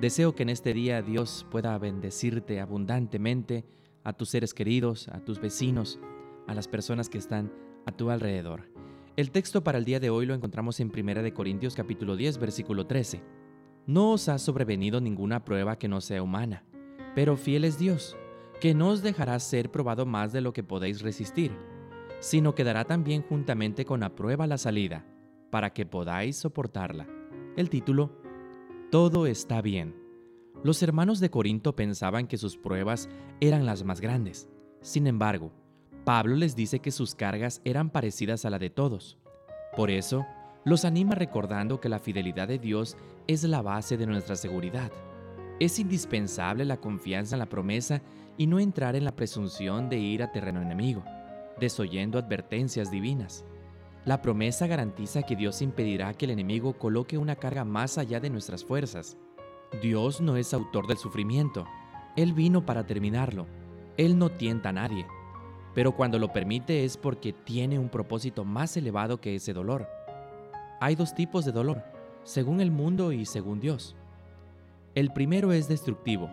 Deseo que en este día Dios pueda bendecirte abundantemente a tus seres queridos, a tus vecinos, a las personas que están a tu alrededor. El texto para el día de hoy lo encontramos en 1 Corintios capítulo 10 versículo 13. No os ha sobrevenido ninguna prueba que no sea humana, pero fiel es Dios, que no os dejará ser probado más de lo que podéis resistir, sino que dará también juntamente con la prueba la salida, para que podáis soportarla. El título todo está bien. Los hermanos de Corinto pensaban que sus pruebas eran las más grandes. Sin embargo, Pablo les dice que sus cargas eran parecidas a la de todos. Por eso, los anima recordando que la fidelidad de Dios es la base de nuestra seguridad. Es indispensable la confianza en la promesa y no entrar en la presunción de ir a terreno enemigo, desoyendo advertencias divinas. La promesa garantiza que Dios impedirá que el enemigo coloque una carga más allá de nuestras fuerzas. Dios no es autor del sufrimiento. Él vino para terminarlo. Él no tienta a nadie. Pero cuando lo permite es porque tiene un propósito más elevado que ese dolor. Hay dos tipos de dolor, según el mundo y según Dios. El primero es destructivo,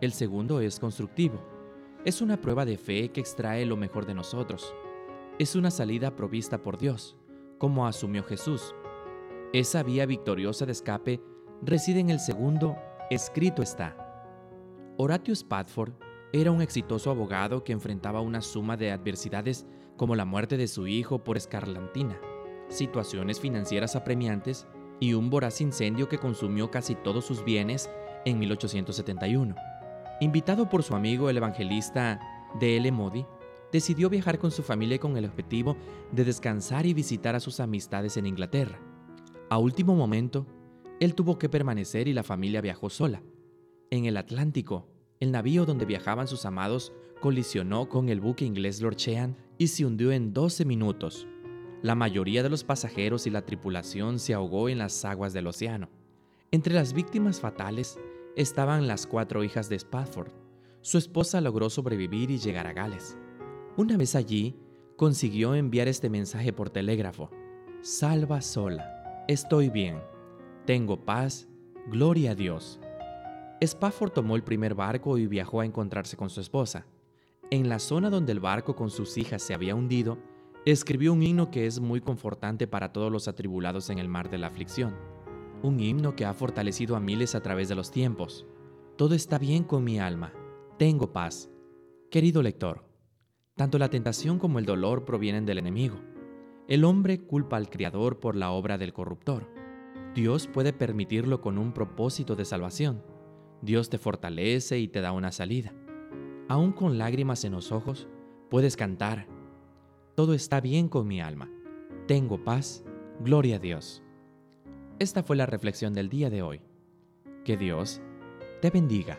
el segundo es constructivo. Es una prueba de fe que extrae lo mejor de nosotros es una salida provista por Dios, como asumió Jesús. Esa vía victoriosa de escape reside en el segundo, escrito está. Horatio Spadford era un exitoso abogado que enfrentaba una suma de adversidades como la muerte de su hijo por escarlantina, situaciones financieras apremiantes y un voraz incendio que consumió casi todos sus bienes en 1871. Invitado por su amigo el evangelista D.L. Modi, decidió viajar con su familia con el objetivo de descansar y visitar a sus amistades en Inglaterra. A último momento, él tuvo que permanecer y la familia viajó sola. En el Atlántico, el navío donde viajaban sus amados colisionó con el buque inglés Lord Chean y se hundió en 12 minutos. La mayoría de los pasajeros y la tripulación se ahogó en las aguas del océano. Entre las víctimas fatales estaban las cuatro hijas de Spafford. Su esposa logró sobrevivir y llegar a Gales. Una vez allí, consiguió enviar este mensaje por telégrafo. Salva sola, estoy bien, tengo paz, gloria a Dios. Spafford tomó el primer barco y viajó a encontrarse con su esposa. En la zona donde el barco con sus hijas se había hundido, escribió un himno que es muy confortante para todos los atribulados en el mar de la aflicción. Un himno que ha fortalecido a miles a través de los tiempos. Todo está bien con mi alma, tengo paz. Querido lector, tanto la tentación como el dolor provienen del enemigo. El hombre culpa al Creador por la obra del corruptor. Dios puede permitirlo con un propósito de salvación. Dios te fortalece y te da una salida. Aún con lágrimas en los ojos, puedes cantar. Todo está bien con mi alma. Tengo paz. Gloria a Dios. Esta fue la reflexión del día de hoy. Que Dios te bendiga.